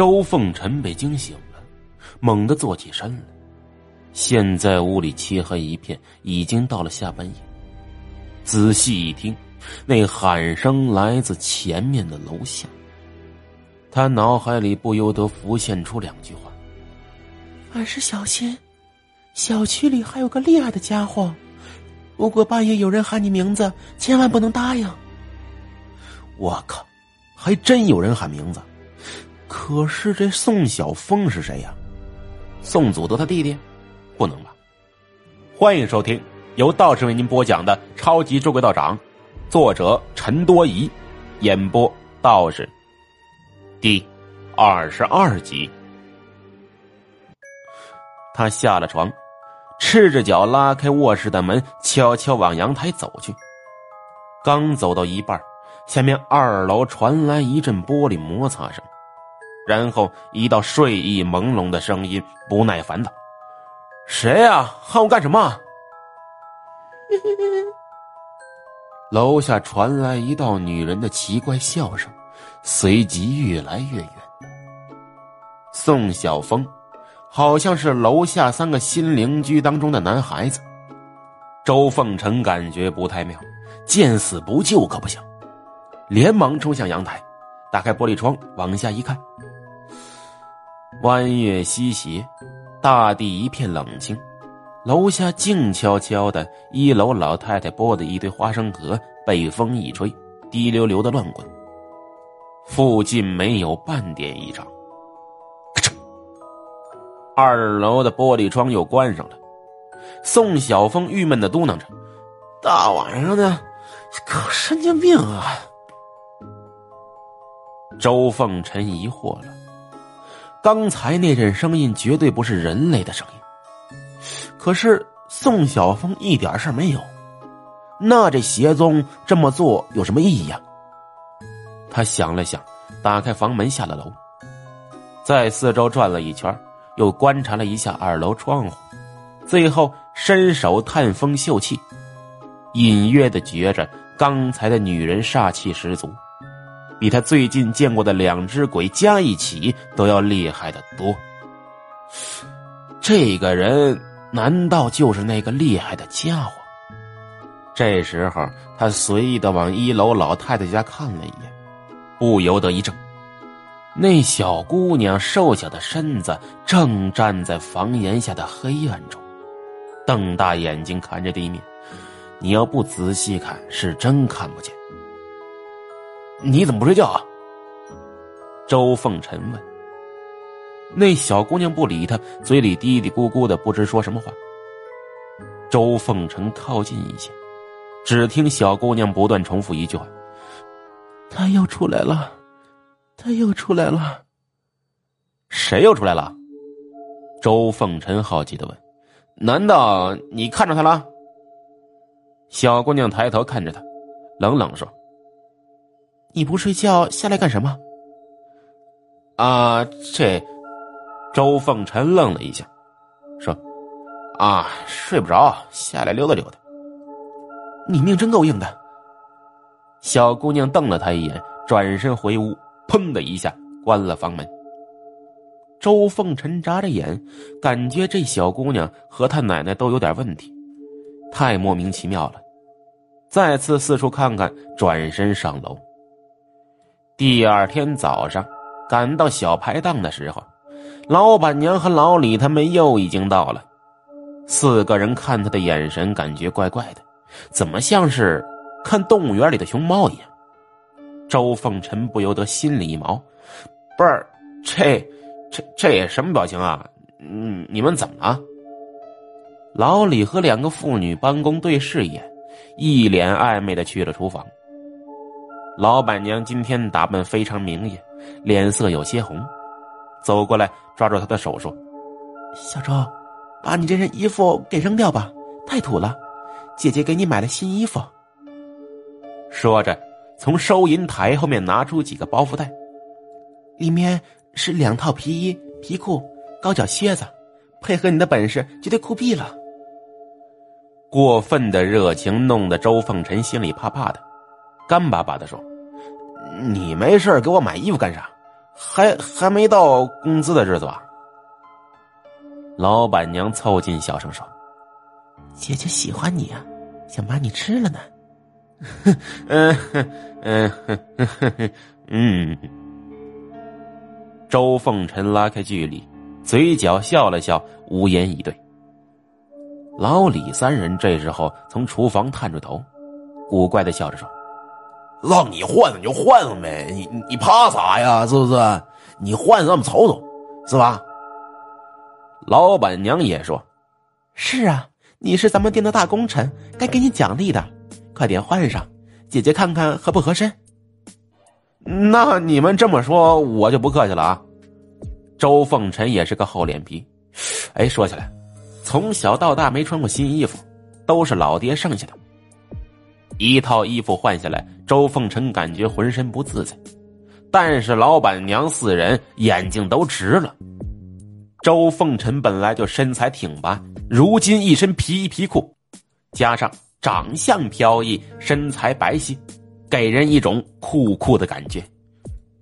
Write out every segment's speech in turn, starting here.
周凤臣被惊醒了，猛地坐起身来。现在屋里漆黑一片，已经到了下半夜。仔细一听，那喊声来自前面的楼下。他脑海里不由得浮现出两句话：“凡事小心，小区里还有个厉害的家伙。如果半夜有人喊你名字，千万不能答应。”我靠，还真有人喊名字。可是这宋晓峰是谁呀？宋祖德他弟弟？不能吧！欢迎收听由道士为您播讲的《超级捉鬼道长》，作者陈多疑，演播道士。第二十二集，他下了床，赤着脚拉开卧室的门，悄悄往阳台走去。刚走到一半，下面二楼传来一阵玻璃摩擦声。然后，一道睡意朦胧的声音不耐烦道：“谁呀？喊我干什么？” 楼下传来一道女人的奇怪笑声，随即越来越远。宋晓峰，好像是楼下三个新邻居当中的男孩子。周凤成感觉不太妙，见死不救可不行，连忙冲向阳台，打开玻璃窗往下一看。弯月西斜，大地一片冷清，楼下静悄悄的。一楼老太太剥的一堆花生壳被风一吹，滴溜溜的乱滚。附近没有半点异常。咔嚓，二楼的玻璃窗又关上了。宋晓峰郁闷的嘟囔着：“大晚上的，可神经病啊！”周凤臣疑惑了。刚才那阵声音绝对不是人类的声音，可是宋晓峰一点事没有，那这邪宗这么做有什么意义呀？他想了想，打开房门下了楼，在四周转了一圈，又观察了一下二楼窗户，最后伸手探风嗅气，隐约的觉着刚才的女人煞气十足。比他最近见过的两只鬼加一起都要厉害的多。这个人难道就是那个厉害的家伙？这时候，他随意的往一楼老太太家看了一眼，不由得一怔。那小姑娘瘦小的身子正站在房檐下的黑暗中，瞪大眼睛看着地面。你要不仔细看，是真看不见。你怎么不睡觉啊？周凤臣问。那小姑娘不理他，嘴里嘀嘀咕咕的，不知说什么话。周凤臣靠近一些，只听小姑娘不断重复一句话：“他又出来了，他又出来了。”谁又出来了？周凤臣好奇的问：“难道你看着他了？”小姑娘抬头看着他，冷冷说。你不睡觉下来干什么？啊，这周凤臣愣了一下，说：“啊，睡不着，下来溜达溜达。”你命真够硬的。小姑娘瞪了他一眼，转身回屋，砰的一下关了房门。周凤臣眨着眼，感觉这小姑娘和她奶奶都有点问题，太莫名其妙了。再次四处看看，转身上楼。第二天早上，赶到小排档的时候，老板娘和老李他们又已经到了。四个人看他的眼神感觉怪怪的，怎么像是看动物园里的熊猫一样？周凤臣不由得心里一毛，不是这这这什么表情啊？嗯，你们怎么了？老李和两个妇女帮工对视一眼，一脸暧昧的去了厨房。老板娘今天打扮非常明艳，脸色有些红，走过来抓住他的手说：“小周，把你这身衣服给扔掉吧，太土了。姐姐给你买了新衣服。”说着，从收银台后面拿出几个包袱袋，里面是两套皮衣、皮裤、高脚靴子，配合你的本事，绝对酷毙了。过分的热情弄得周凤臣心里怕怕的，干巴巴的说。你没事给我买衣服干啥？还还没到工资的日子吧？老板娘凑近小声说：“姐姐喜欢你啊，想把你吃了呢。”嗯嗯嗯嗯。周凤臣拉开距离，嘴角笑了笑，无言以对。老李三人这时候从厨房探出头，古怪的笑着说：“让你换你就换上呗，你你怕啥呀？是不是？你换上我们瞅瞅，是吧？”老板娘也说：“是啊，你是咱们店的大功臣，该给你奖励的，快点换上，姐姐看看合不合身。”那你们这么说，我就不客气了啊。周凤臣也是个厚脸皮，哎，说起来。从小到大没穿过新衣服，都是老爹剩下的。一套衣服换下来，周凤臣感觉浑身不自在。但是老板娘四人眼睛都直了。周凤臣本来就身材挺拔，如今一身皮衣皮裤，加上长相飘逸，身材白皙，给人一种酷酷的感觉。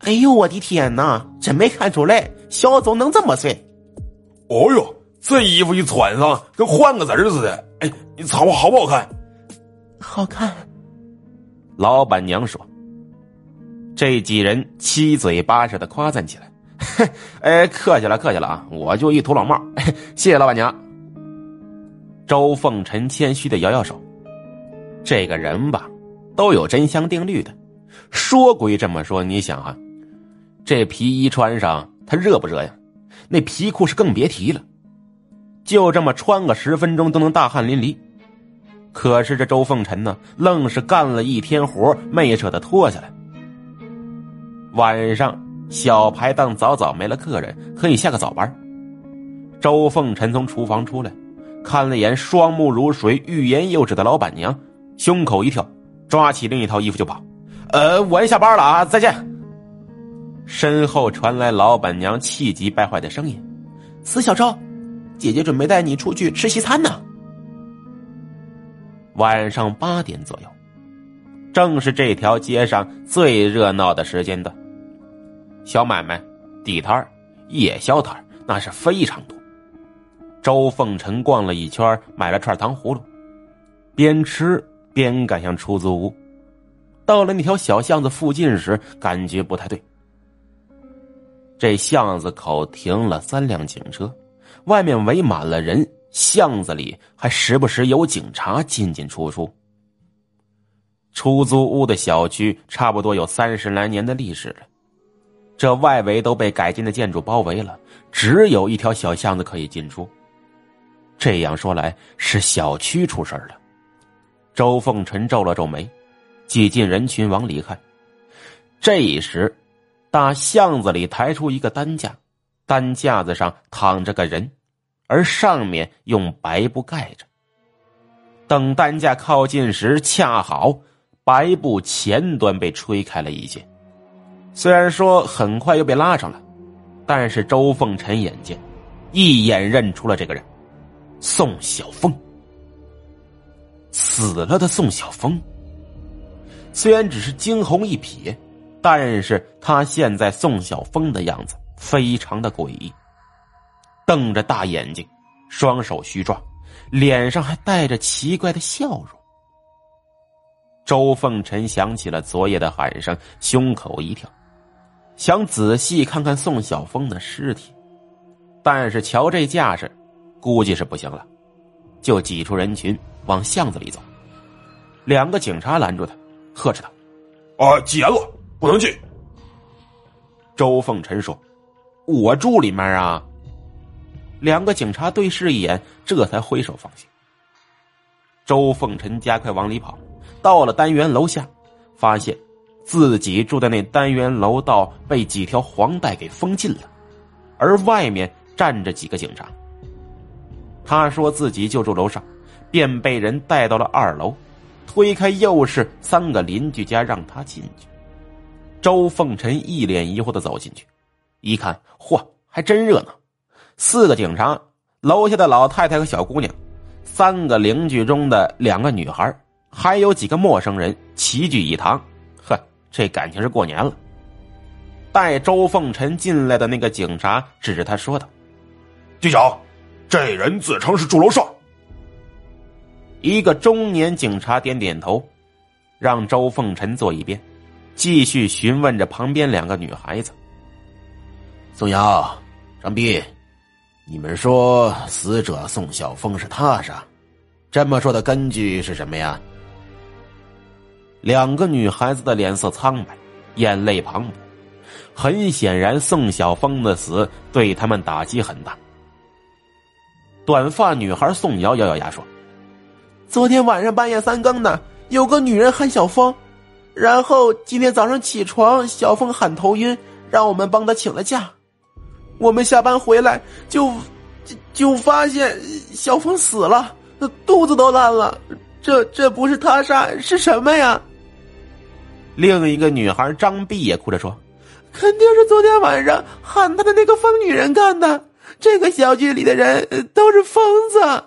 哎呦，我的天哪！真没看出来，肖总能这么帅。哦呦！这衣服一穿上，跟换个人似的。哎，你瞅我好不好看？好看。老板娘说：“这几人七嘴八舌的夸赞起来。”哎，客气了，客气了啊！我就一土老帽，谢谢老板娘。周凤臣谦虚的摇摇手。这个人吧，都有真香定律的。说归这么说，你想啊，这皮衣穿上，它热不热呀？那皮裤是更别提了。就这么穿个十分钟都能大汗淋漓，可是这周凤臣呢，愣是干了一天活没舍得脱下来。晚上小排档早早没了客人，可以下个早班。周凤臣从厨房出来，看了眼双目如水、欲言又止的老板娘，胸口一跳，抓起另一套衣服就跑。呃，我要下班了啊，再见。身后传来老板娘气急败坏的声音：“死小周！”姐姐准备带你出去吃西餐呢。晚上八点左右，正是这条街上最热闹的时间段。小买卖、地摊夜宵摊那是非常多。周凤臣逛了一圈，买了串糖葫芦，边吃边赶向出租屋。到了那条小巷子附近时，感觉不太对。这巷子口停了三辆警车。外面围满了人，巷子里还时不时有警察进进出出。出租屋的小区差不多有三十来年的历史了，这外围都被改建的建筑包围了，只有一条小巷子可以进出。这样说来，是小区出事了。周凤臣皱了皱眉，挤进人群往里看。这时，大巷子里抬出一个担架，担架子上躺着个人。而上面用白布盖着。等担架靠近时，恰好白布前端被吹开了一些。虽然说很快又被拉上了，但是周凤臣眼见，一眼认出了这个人——宋晓峰。死了的宋晓峰。虽然只是惊鸿一瞥，但是他现在宋晓峰的样子非常的诡异。瞪着大眼睛，双手虚抓，脸上还带着奇怪的笑容。周凤臣想起了昨夜的喊声，胸口一跳，想仔细看看宋晓峰的尸体，但是瞧这架势，估计是不行了，就挤出人群往巷子里走。两个警察拦住他，呵斥他：“啊，严了，不能进。”周凤臣说：“我住里面啊。”两个警察对视一眼，这才挥手放行。周凤臣加快往里跑，到了单元楼下，发现自己住的那单元楼道被几条黄带给封禁了，而外面站着几个警察。他说自己就住楼上，便被人带到了二楼，推开又是三个邻居家让他进去。周凤臣一脸疑惑的走进去，一看，嚯，还真热闹。四个警察，楼下的老太太和小姑娘，三个邻居中的两个女孩，还有几个陌生人齐聚一堂。呵，这感情是过年了。带周凤臣进来的那个警察指着他说道：“局长，这人自称是住楼上。”一个中年警察点点头，让周凤臣坐一边，继续询问着旁边两个女孩子：“宋瑶、张斌，你们说死者宋晓峰是他杀？这么说的根据是什么呀？”两个女孩子的脸色苍白，眼泪滂沱。很显然，宋晓峰的死对他们打击很大。短发女孩宋瑶咬咬牙说：“昨天晚上半夜三更的，有个女人喊小峰，然后今天早上起床，小峰喊头晕，让我们帮他请了假。我们下班回来就就就发现小峰死了，肚子都烂了。这这不是他杀是什么呀？”另一个女孩张碧也哭着说：“肯定是昨天晚上喊他的那个疯女人干的。这个小区里的人都是疯子。”